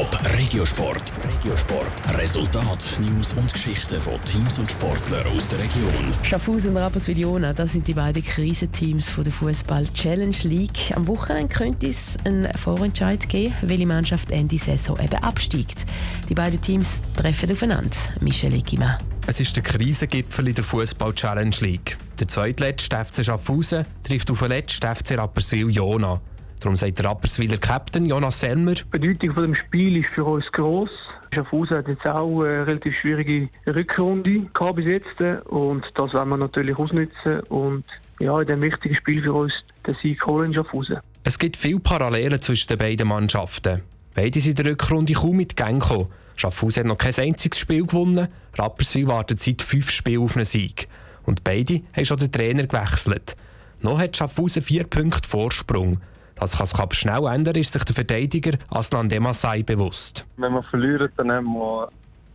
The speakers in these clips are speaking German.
Top Regiosport. Regiosport. Resultat, News und Geschichten von Teams und Sportlern aus der Region. Schaffhausen und Rapperswil-Jona, das sind die beiden Krisenteams von der Fußball Challenge League. Am Wochenende könnte es einen Vorentscheid geben, welche Mannschaft Ende Saison eben absteigt. Die beiden Teams treffen aufeinander. Michel Egima. Es ist der Krisengipfel in der Fußball Challenge League. Der zweitletzte FC Schaffhausen trifft auf den letzten FC Rapperswil-Jona. Darum sagt der Rapperswiler Captain Jonas Selmer. Die Bedeutung von dem Spiel ist für uns gross. Schaffhausen hat jetzt auch eine relativ schwierige Rückrunde gehabt bis jetzt und das werden wir natürlich ausnutzen und ja, in diesem wichtigen Spiel für uns den Sieg holen in Schaffhausen. Es gibt viele Parallelen zwischen den beiden Mannschaften. Beide sind in der Rückrunde kaum mit Gang gekommen. Schaffhausen hat noch kein einziges Spiel gewonnen. Rapperswil wartet seit fünf Spielen auf einen Sieg. Und beide haben schon den Trainer gewechselt. Noch hat Schaffhausen vier Punkte Vorsprung. Das kann sich aber schnell ändern, ist sich der Verteidiger Aslan Demasai bewusst. Wenn wir verlieren, dann haben wir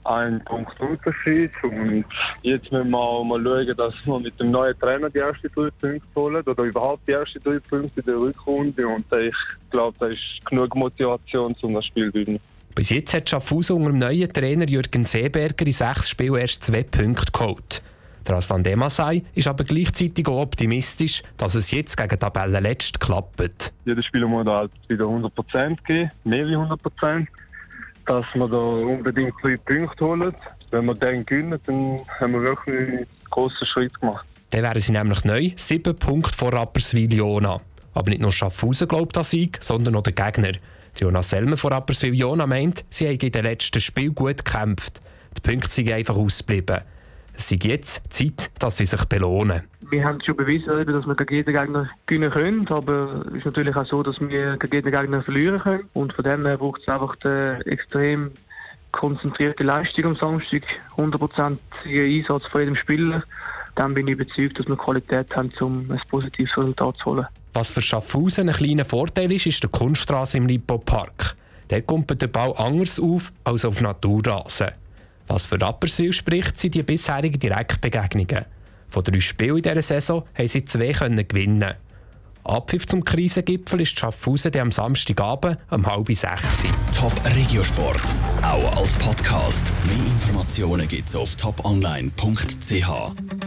einen Punkt Unterschied. Und jetzt müssen wir auch mal schauen, dass wir mit dem neuen Trainer die ersten drei Punkte holen oder überhaupt die ersten drei Punkte in der Rückrunde. Und ich glaube, da ist genug Motivation, um das Spiel zu gewinnen. Bis jetzt hat Schaffhausen unter dem neuen Trainer Jürgen Seeberger in sechs Spielen erst zwei Punkte geholt. Der Aslan Demasai ist aber gleichzeitig auch optimistisch, dass es jetzt gegen Tabellenletzt klappt. Jedes Spiel muss halt wieder 100% geben, mehr wie 100%, dass wir da unbedingt drei Punkte holen. Wenn wir den gewinnen, dann haben wir wirklich einen grossen Schritt gemacht. Dann wären sie nämlich neu sieben Punkte vor Rapperswil-Jona. Aber nicht nur Schaffhausen glaubt an Sieg, sondern auch der Gegner. Jonas Selmer von Rapperswil-Jona meint, sie haben in den letzten Spiel gut gekämpft. Die Punkte sind einfach ausgeblieben. Es ist jetzt Zeit, dass sie sich belohnen. Wir haben schon bewiesen, dass wir gegen jeden Gegner gewinnen können, aber es ist natürlich auch so, dass wir gegen jeden Gegner verlieren können. Und von dem her braucht es einfach eine extrem konzentrierte Leistung am Samstag, 100% Einsatz von jedem Spieler. Dann bin ich überzeugt, dass wir Qualität haben, um ein positives Resultat zu holen. Was für Schaffhausen ein kleiner Vorteil ist, ist der Kunststraße im Lipo-Park. Der kommt der Bau anders auf als auf Naturrasen. Was für Rapperswil spricht, sind die bisherigen Direktbegegnungen. Von drei Spielen in dieser Saison haben sie zwei können gewinnen. Abpfiff zum Krisengipfel ist Schaffhausen am Samstagabend um halb sechs. Top Regiosport, auch als Podcast. Mehr Informationen gibt es auf toponline.ch.